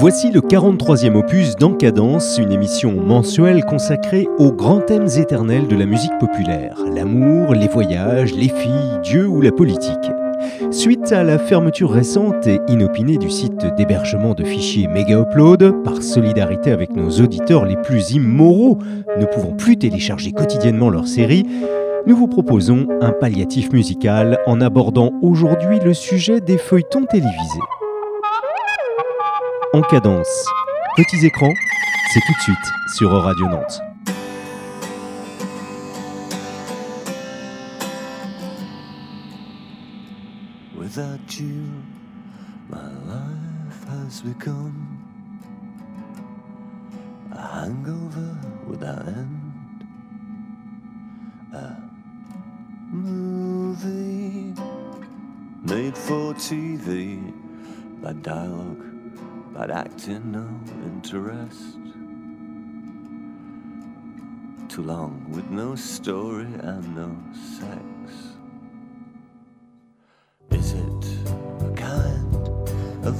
Voici le 43e opus d'Encadence, une émission mensuelle consacrée aux grands thèmes éternels de la musique populaire l'amour, les voyages, les filles, Dieu ou la politique. Suite à la fermeture récente et inopinée du site d'hébergement de fichiers MegaUpload, par solidarité avec nos auditeurs les plus immoraux, ne pouvant plus télécharger quotidiennement leur série, nous vous proposons un palliatif musical en abordant aujourd'hui le sujet des feuilletons télévisés. En cadence, petits écrans, c'est tout de suite sur Radio Nantes. Without you, my life has become a hangover without end. A movie made for TV, bad dialogue, bad acting, no interest. Too long with no story and no sex. Is it a kind of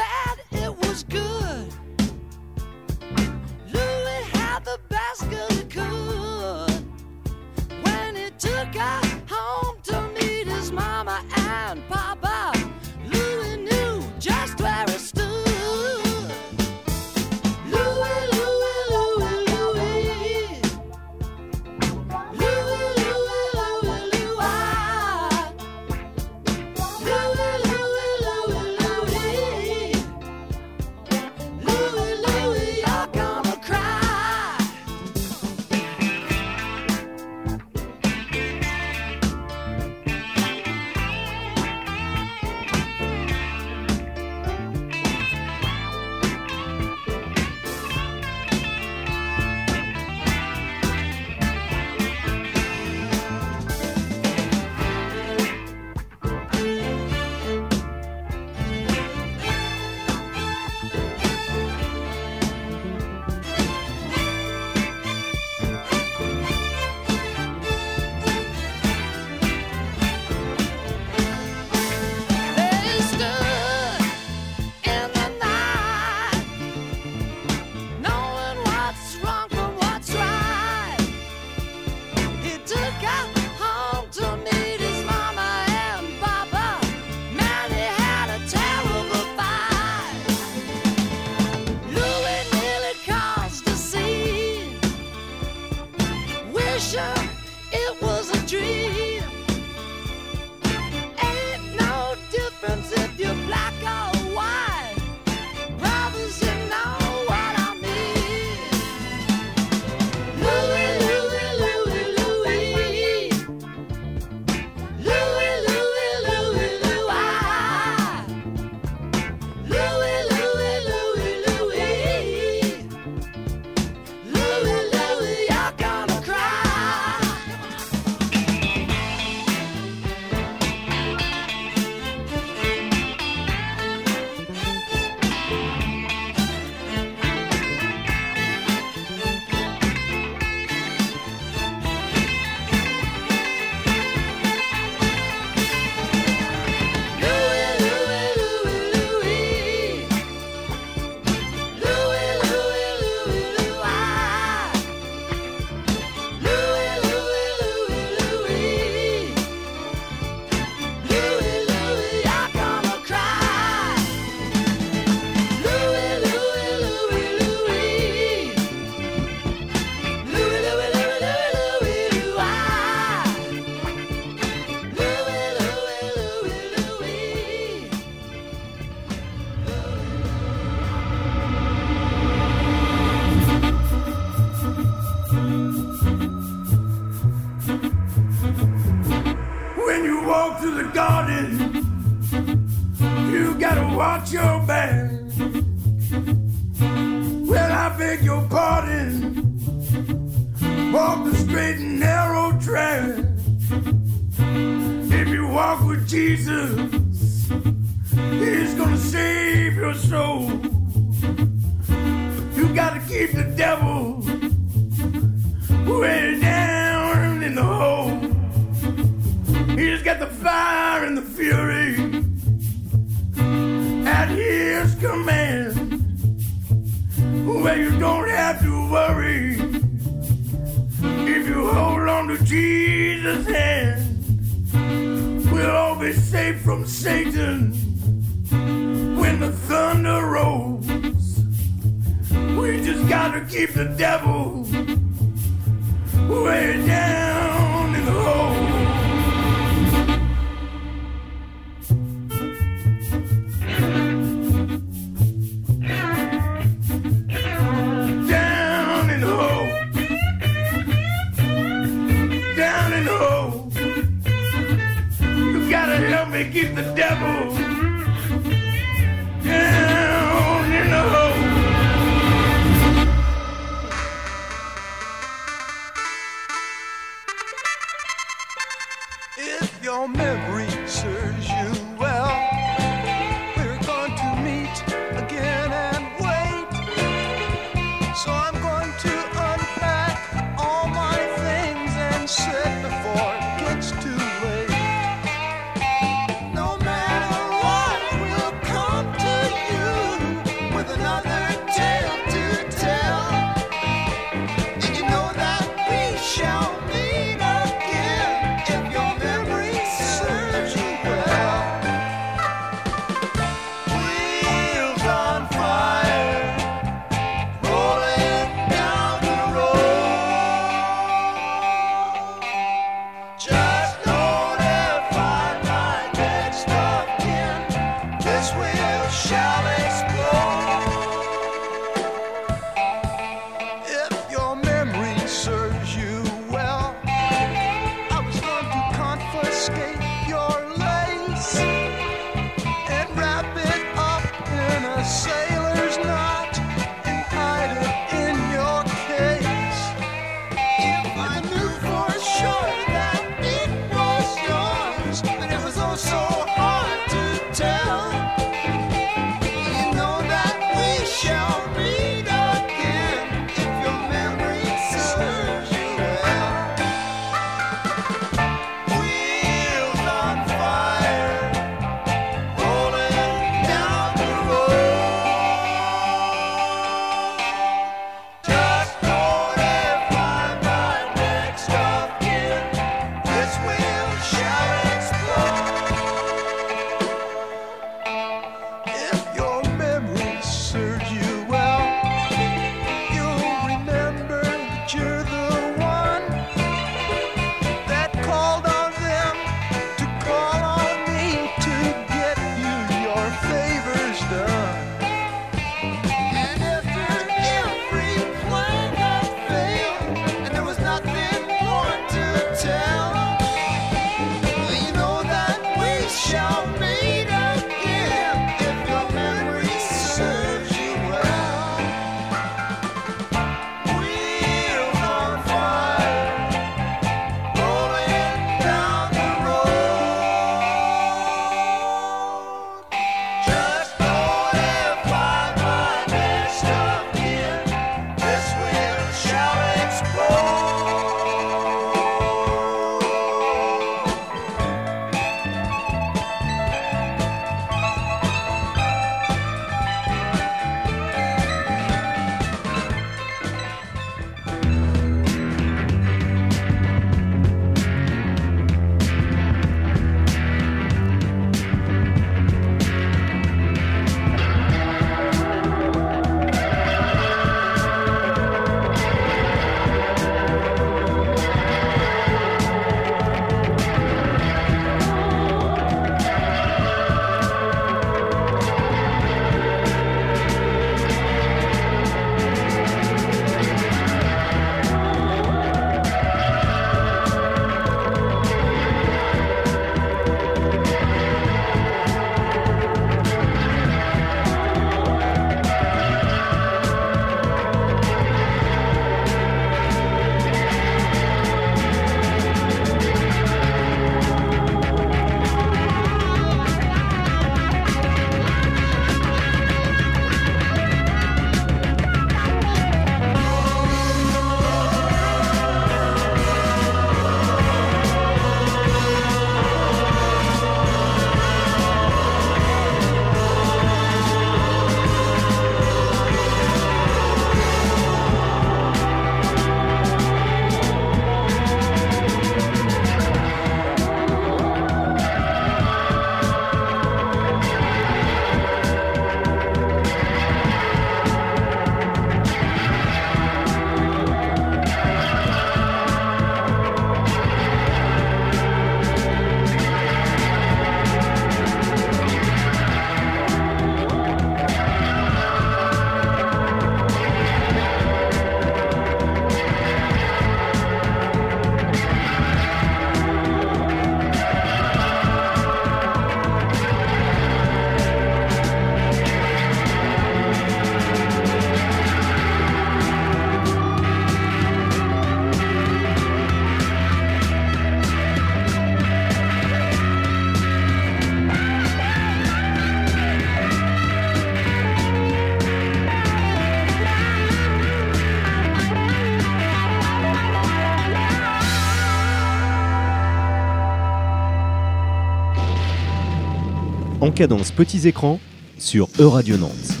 cadence petits écrans sur Euradio Nantes.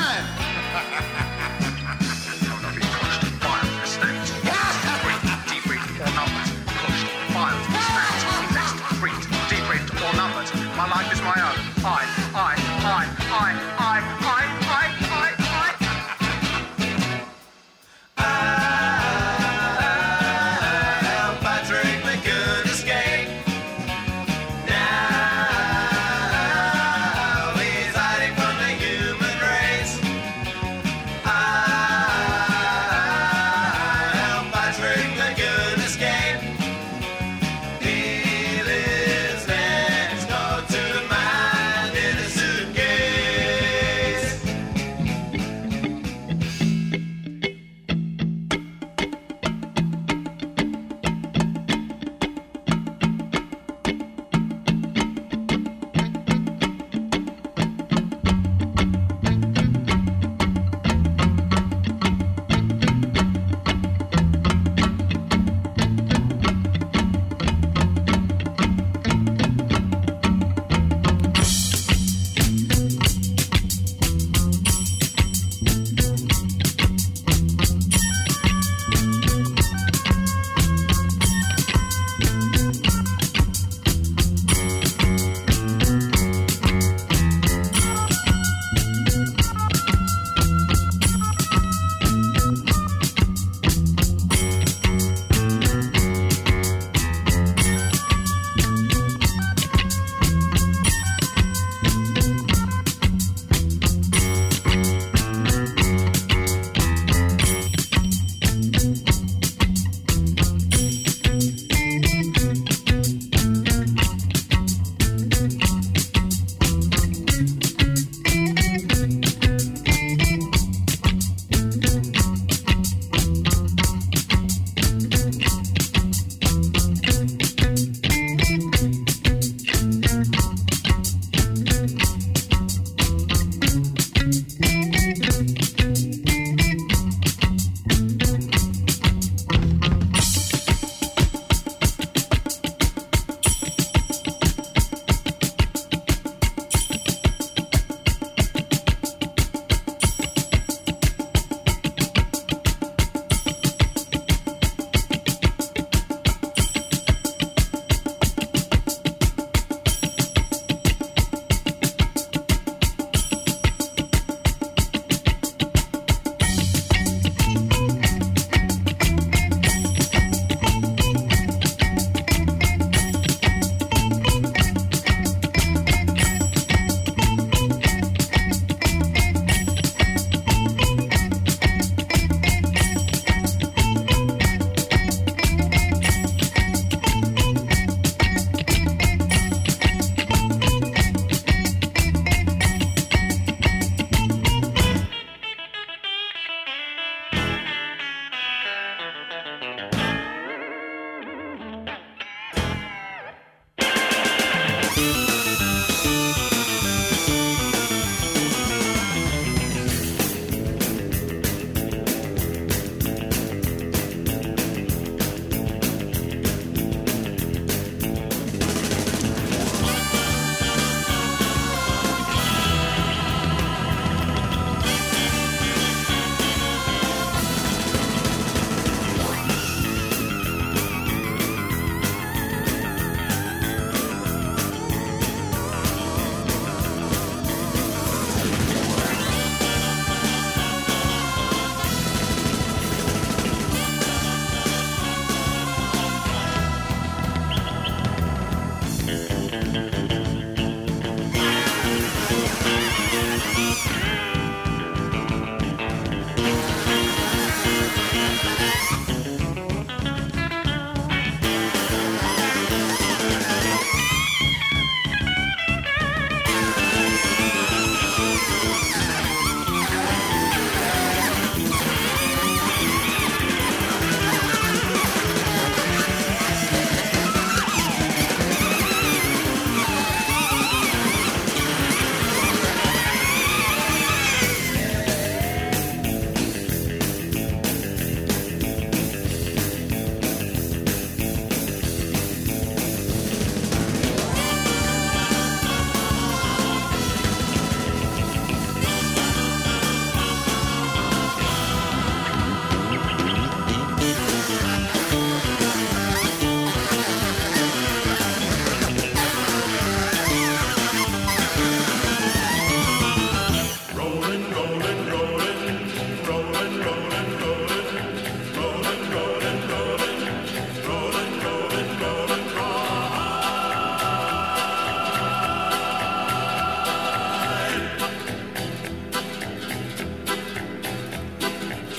A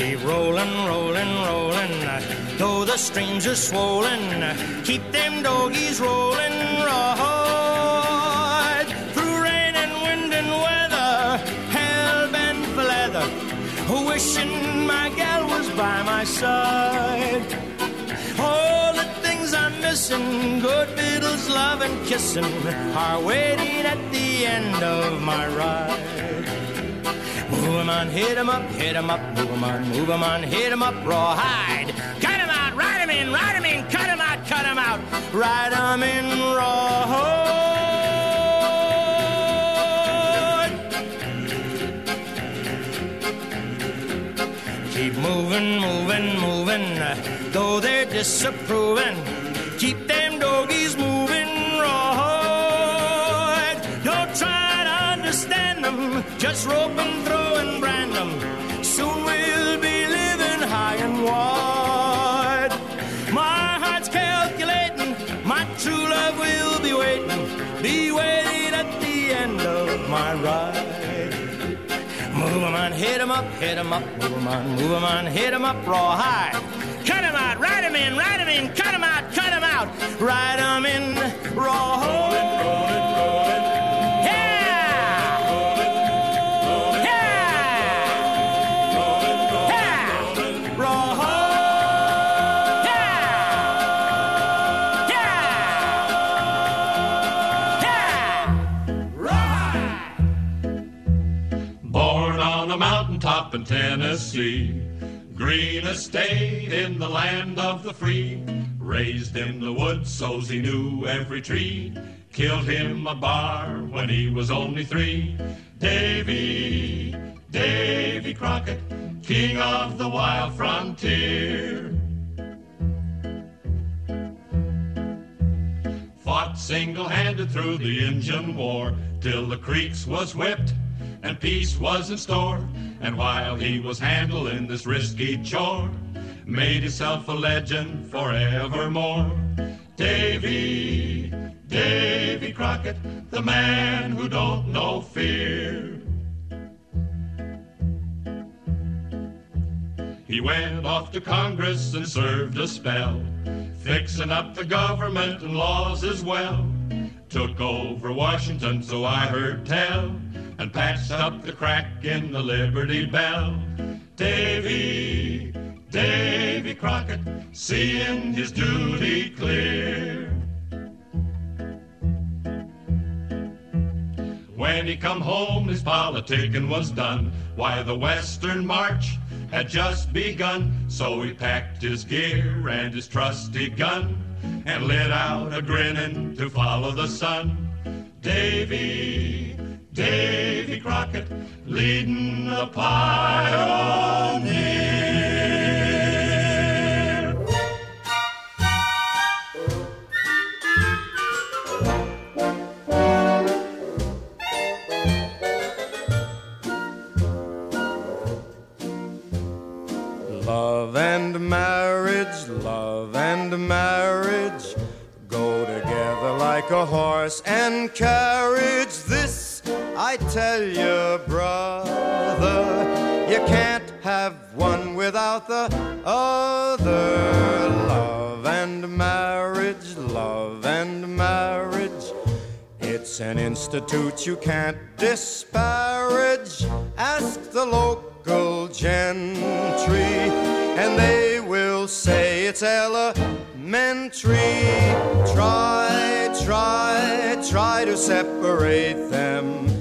Keep rolling, rolling, rolling. Though the streams are swollen, keep them doggies rolling right through rain and wind and weather. Hell bent for leather, wishing my gal was by my side. All the things I'm missing, good vittles, love and kissing, are waiting at the end of my ride. 'Em on, hit 'em up, hit 'em up, move 'em on, move 'em on, hit 'em up, rawhide. Cut 'em out, ride 'em in, ride 'em in, cut 'em out, cut 'em out, ride 'em in, rawhide. Keep moving, moving, moving, though they're disapproving. Just rope and throw and brand them. Soon we'll be living high and wide. My heart's calculating, my true love will be waiting, be waiting at the end of my ride. Move 'em on, hit 'em up, hit 'em up, move 'em on, move 'em on, hit 'em up, rawhide. Cut 'em out, ride 'em in, ride 'em in, cut 'em out, cut 'em out, ride 'em in, rawhide. Yeah! Tennessee, green estate in the land of the free. Raised in the woods so's he knew every tree. Killed him a bar when he was only three. Davy, Davy Crockett, king of the wild frontier. Fought single-handed through the Injun War till the creeks was whipped and peace was in store. And while he was handling this risky chore, made himself a legend forevermore. Davy, Davy Crockett, the man who don't know fear. He went off to Congress and served a spell, fixing up the government and laws as well. Took over Washington, so I heard tell, and patched up the crack in the Liberty Bell. Davy, Davy Crockett, seeing his duty clear. When he come home, his politicking was done. Why, the Western March had just begun. So he packed his gear and his trusty gun and lit out a grinning to follow the sun. Davy, Davy Crockett, leading the pioneer. Love and marriage, love and marriage go together like a horse and carriage. This I tell you, brother, you can't have one without the other. Love and marriage, love and marriage. It's an institute you can't disparage. Ask the local gentry, and they will say it's elementary. Try, try, try to separate them.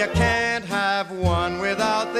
you can't have one without the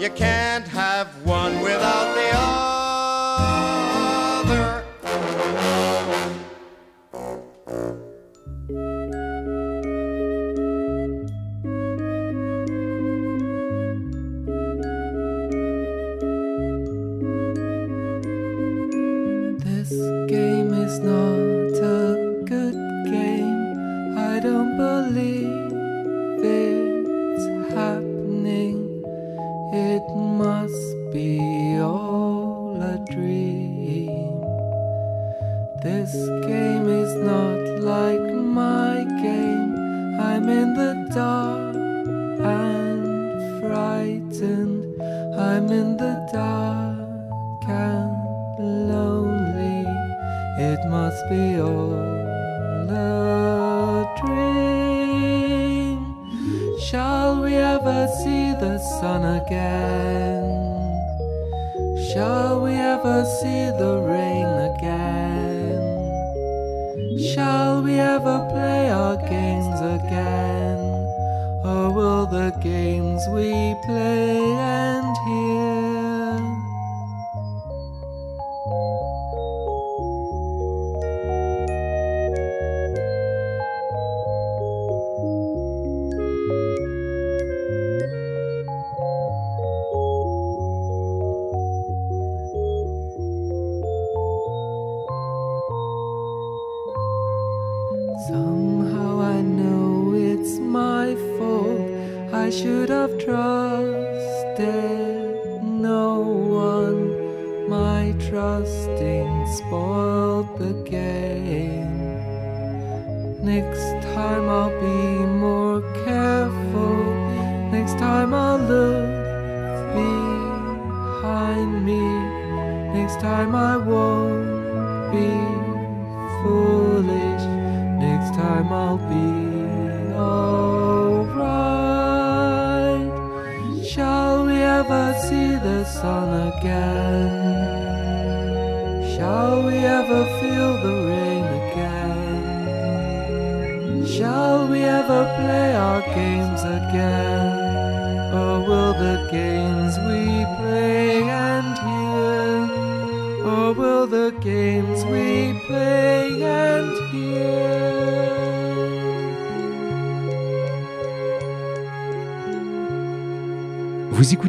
You can't sun again? Shall we ever see the rain again? Shall we ever play our games again? Or will the games we play Somehow I know it's my fault. I should have trusted no one. My trusting spoiled the game. Next time I'll be more careful. Next time I'll look behind me. Next time I won't sun again? Shall we ever feel the rain again? Shall we ever play our games again? Or will the games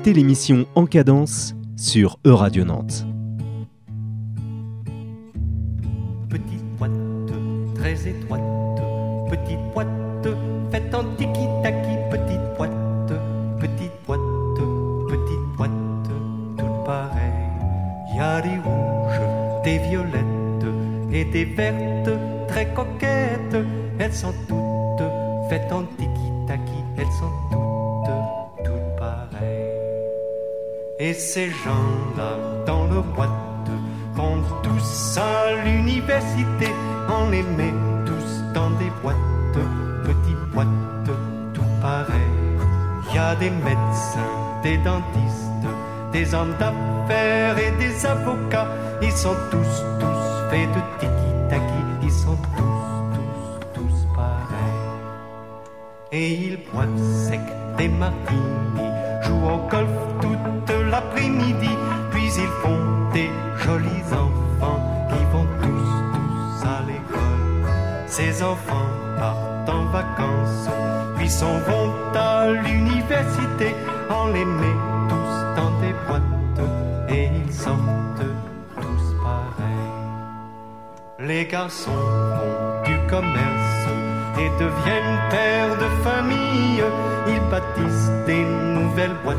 écoutez l'émission En cadence sur Euradio Nantes. Des médecins, des dentistes, des hommes d'affaires et des avocats. Ils sont tous, tous faits de tiki-taki. Ils sont tous, tous, tous pareils. Et ils boivent sec des martinis, jouent au golf toute l'après-midi, puis ils font des jolis enfants qui vont tous, tous à l'école. Ces enfants puis s'en vont à l'université, on les met tous dans des boîtes et ils sortent tous pareils. Les garçons font du commerce et deviennent pères de famille. Ils bâtissent des nouvelles boîtes,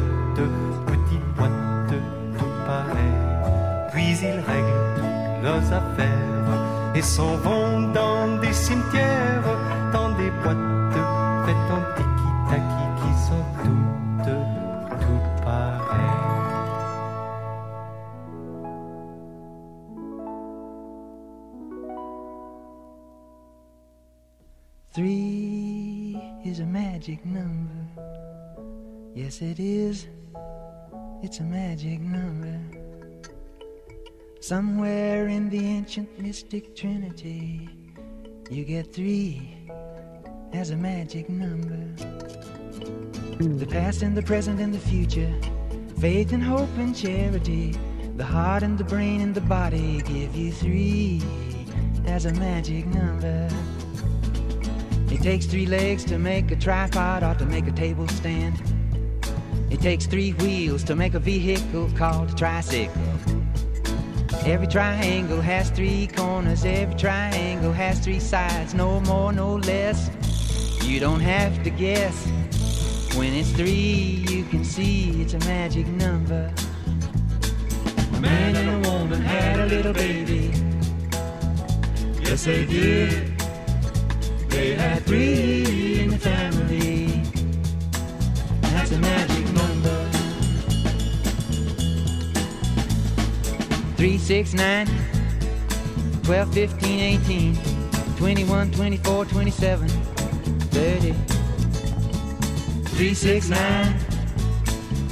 petites boîtes, toutes pareilles. Puis ils règlent toutes leurs affaires et s'en vont dans des cimetières, magic number. Yes, it is. It's a magic number. Somewhere in the ancient mystic trinity, you get three as a magic number. The past and the present and the future, faith and hope and charity, the heart and the brain and the body give you three as a magic number. It takes three legs to make a tripod or to make a table stand. It takes three wheels to make a vehicle called a tricycle. Every triangle has three corners, every triangle has three sides, no more, no less. You don't have to guess. When it's three, you can see it's a magic number. A man and a woman had a little baby. Yes, they did. They had three in the family. That's a magic number. Three, six, nine, 12, 15, 18, 21, 24, 27, 30. 3, 6, 9,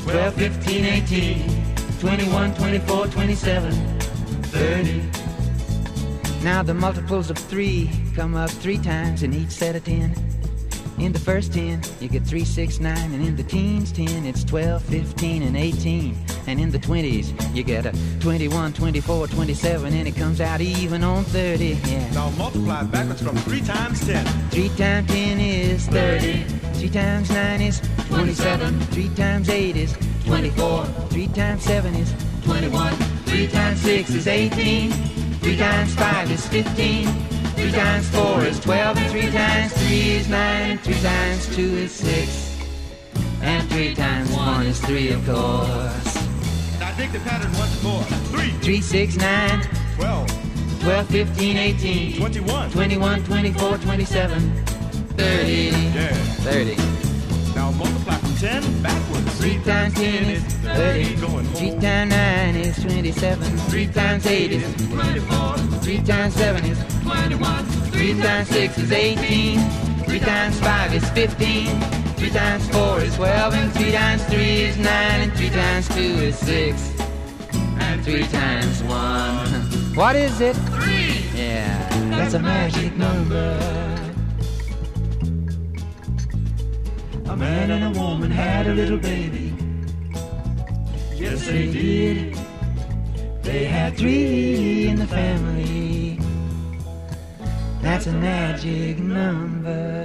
12, 15, 18, 21, 24, 27, 30. Now the multiples of 3 come up 3 times in each set of 10. In the first 10, you get 3, 6, 9, and in the teens 10, it's 12, 15, and 18. And in the 20s, you get a 21, 24, 27, and it comes out even on 30. Yeah. Now multiply backwards from 3 times 10. 3 times 10 is 30. 3 times 9 is 27. 3 times 8 is 24. 3 times 7 is 21. 3 times 6 is 18. 3 times 5 is 15. 3 times 4 is 12. And 3 times 3 is 9. And 3 times 2 is 6. And 3 times 1 is 3, of course. Now dig the pattern once more. 3, 3, 6, 9, 12, 12, 15, 18, 21. 21, 24, 27, 30. Yeah. 30. Now multiply from 10 backwards. 3 times 10 is 30. Going home. 3 times 9 is 27. 3 times 8 is 24. 3 times 7 is 21. 3 times 6 is 18. 3 times 5 is 15. 3 times 4 is 12. And 3 times 3 is 9. And 3 times 2 is 6. And 3 times 1. What is it? 3. Yeah, that's a magic number. A man and a woman had a little baby. Yes, they did. They had three in the family. That's a magic number.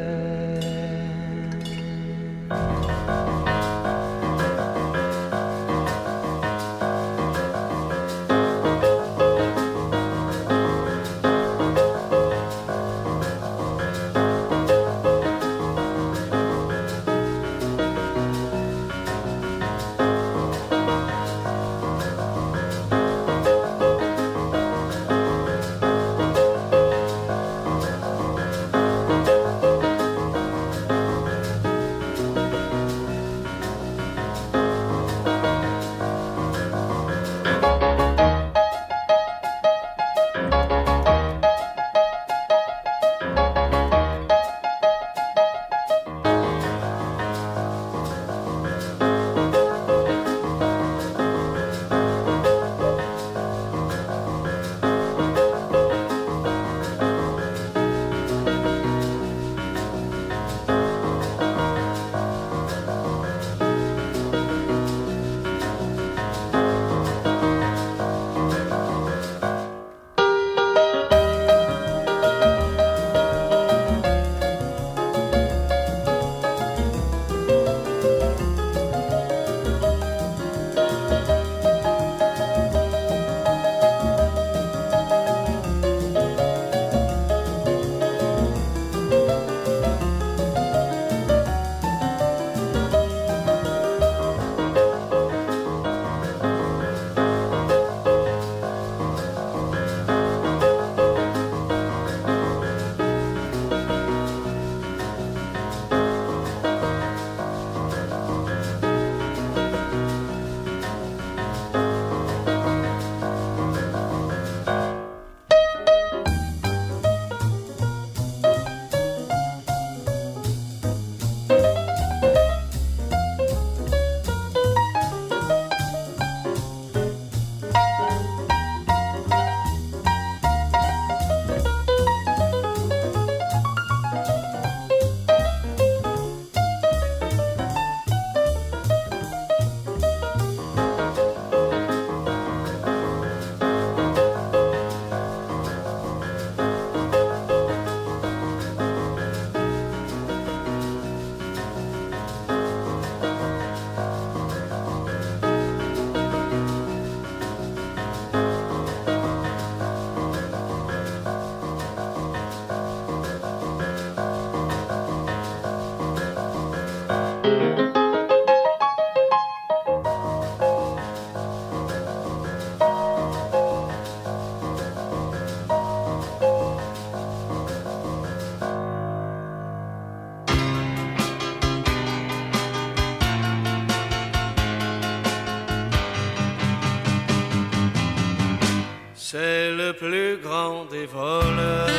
c'est le plus grand des voleurs.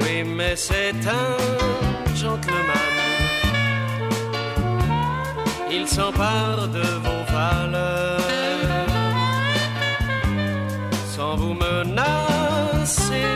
Oui, mais c'est un gentleman. Il s'empare de vos valeurs sans vous menacer.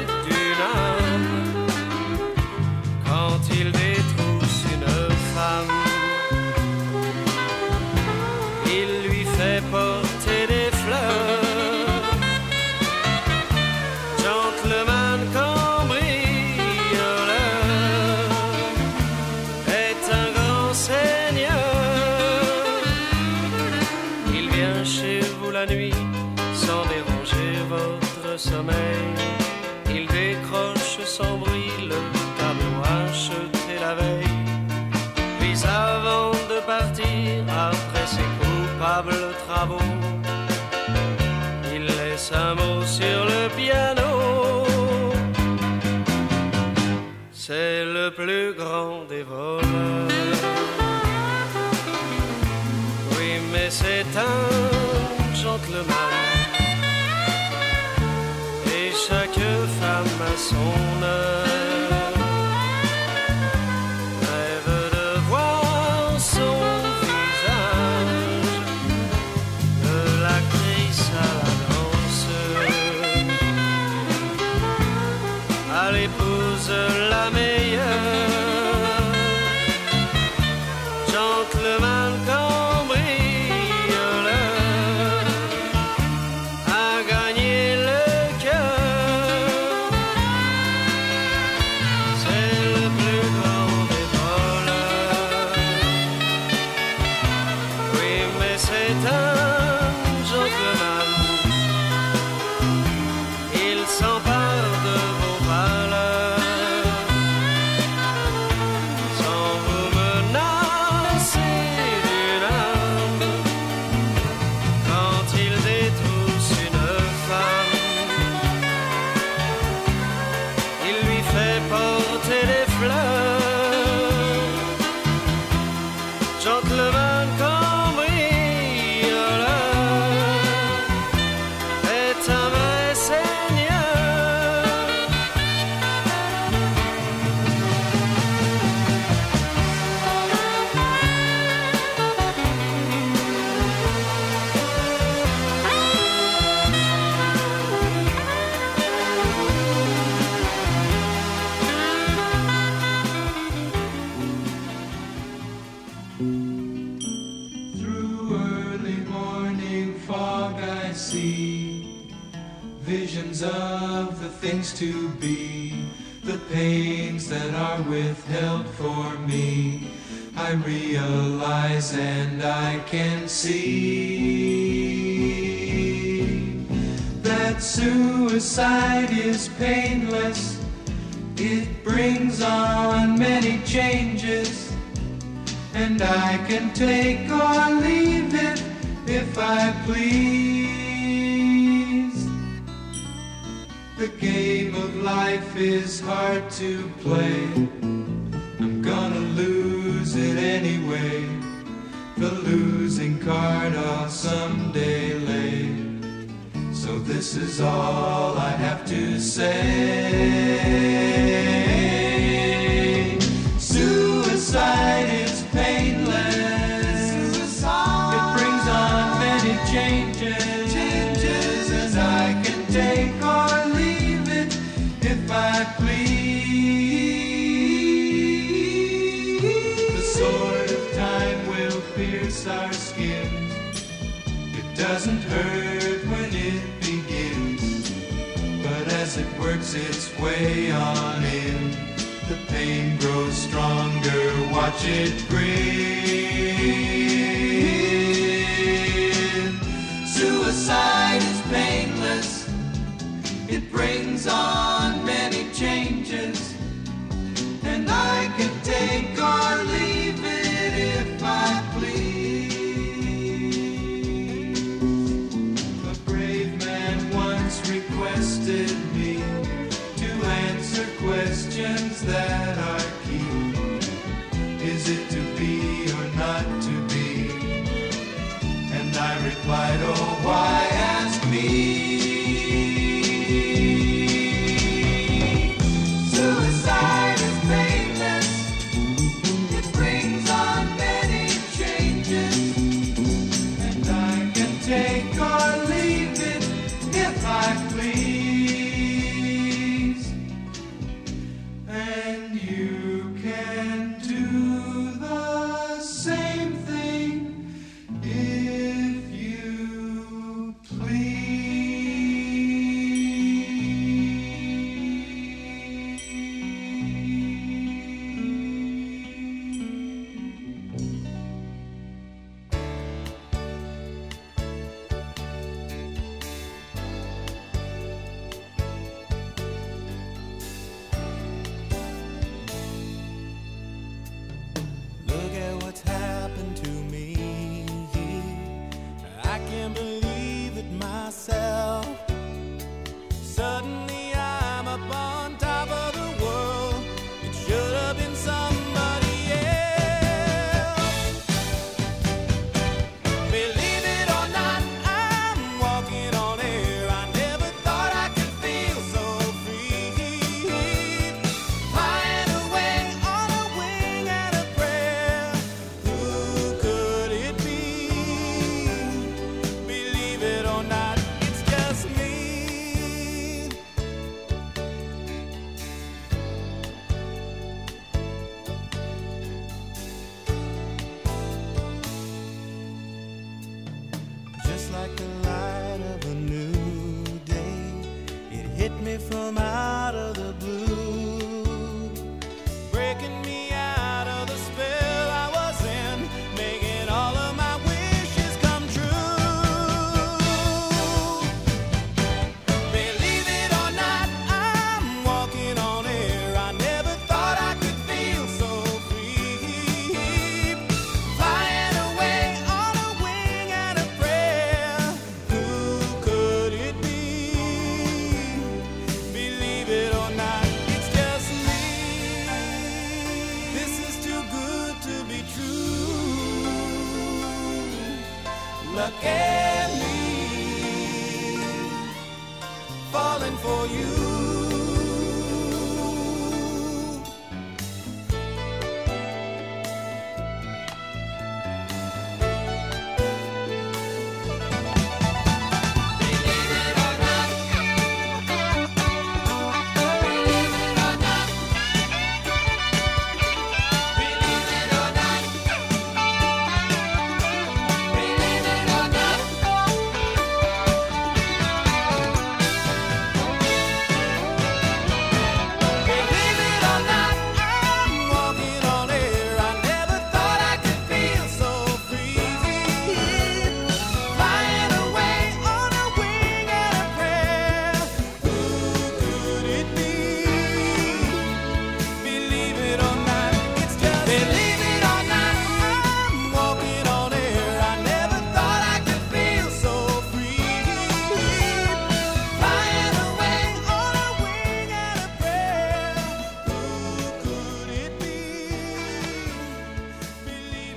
the losing card I'll someday lay. So this is all I have to say. its way on in. The pain grows stronger, watch it grin. Suicide is painless, it brings on. Look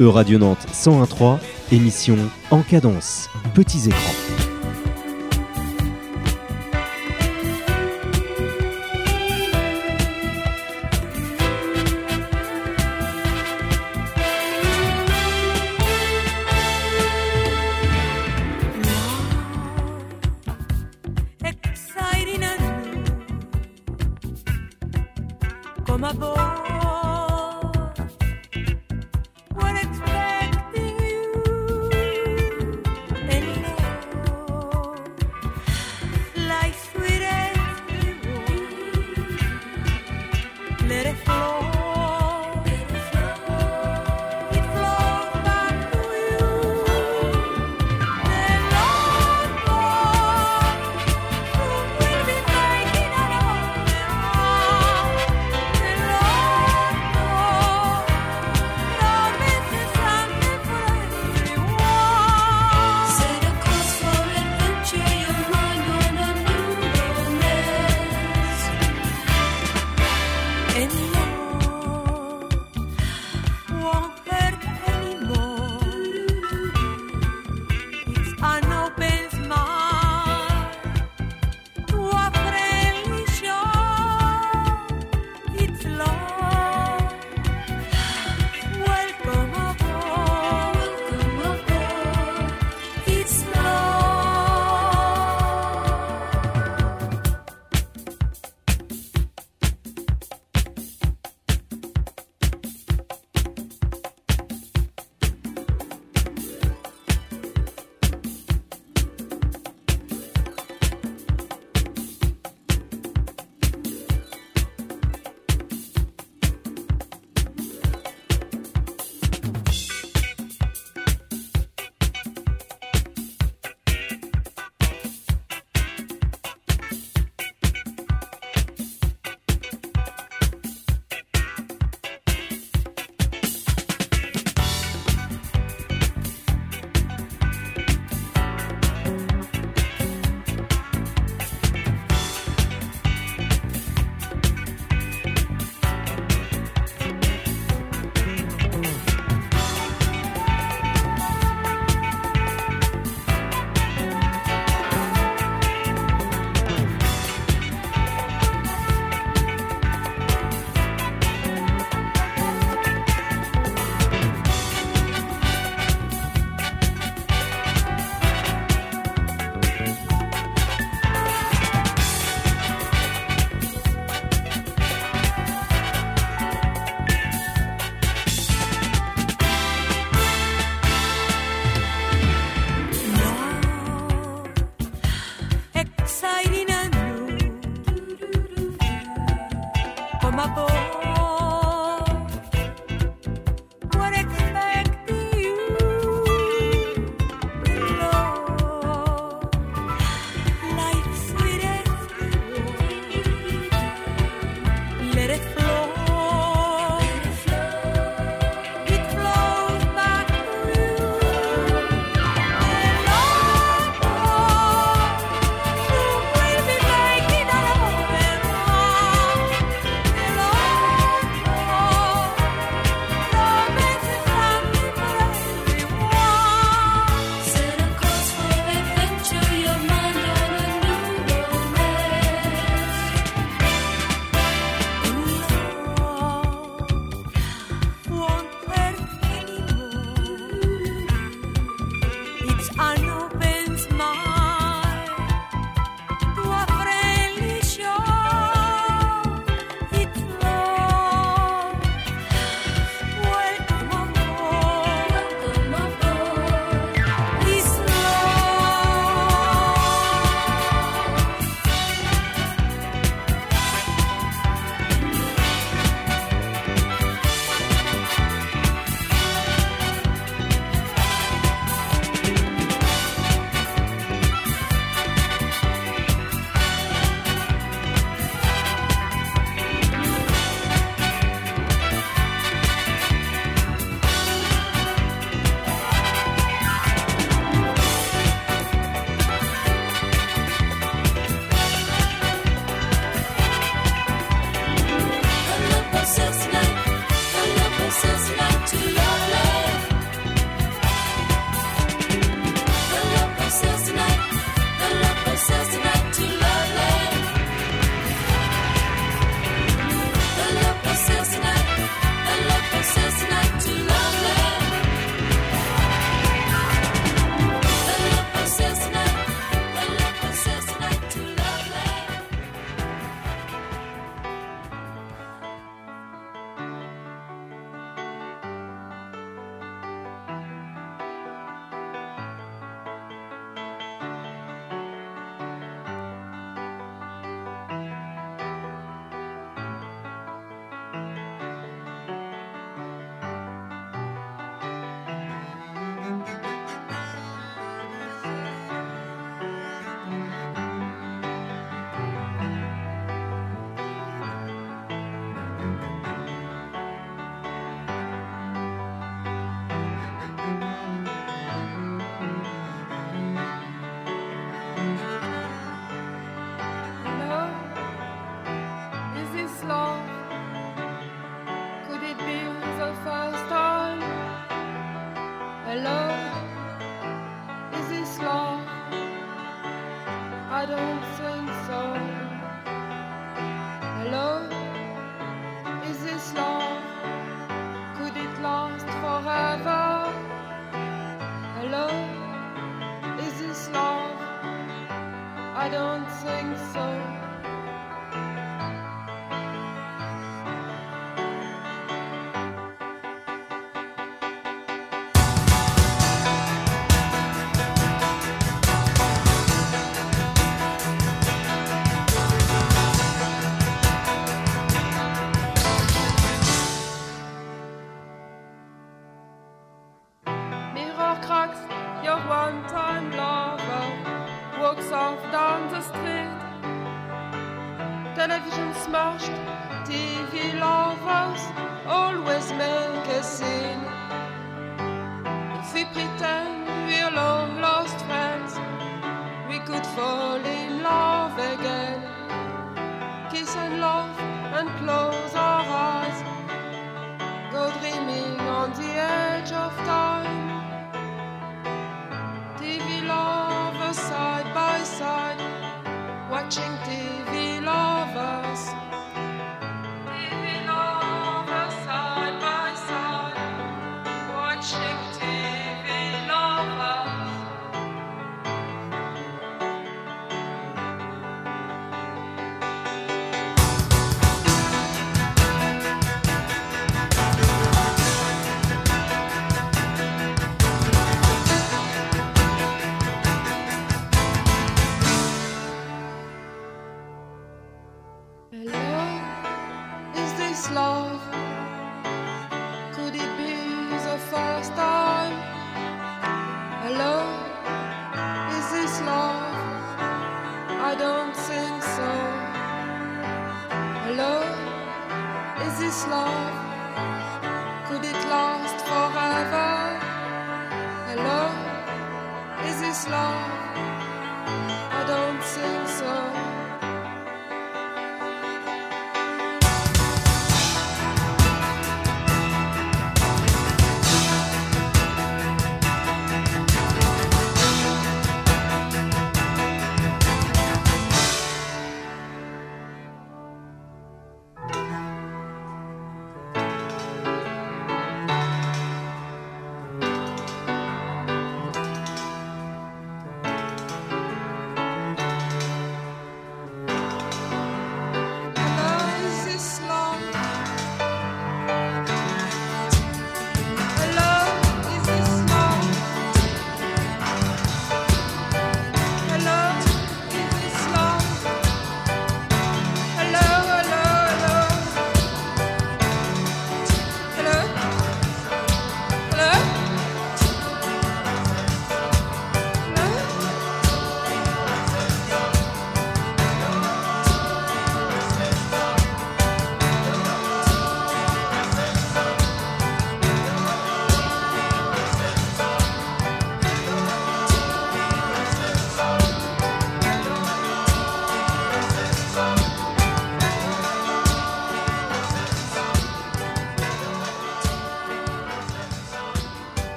E-Radio Nantes 101.3, émission En cadence, petits écrans.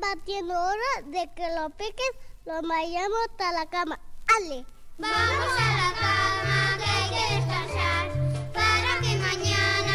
va siendo hora de que lo piques lo vayamos hasta la cama. ¡Ale! ¡Vamos a la cama que hay que descansar para que mañana...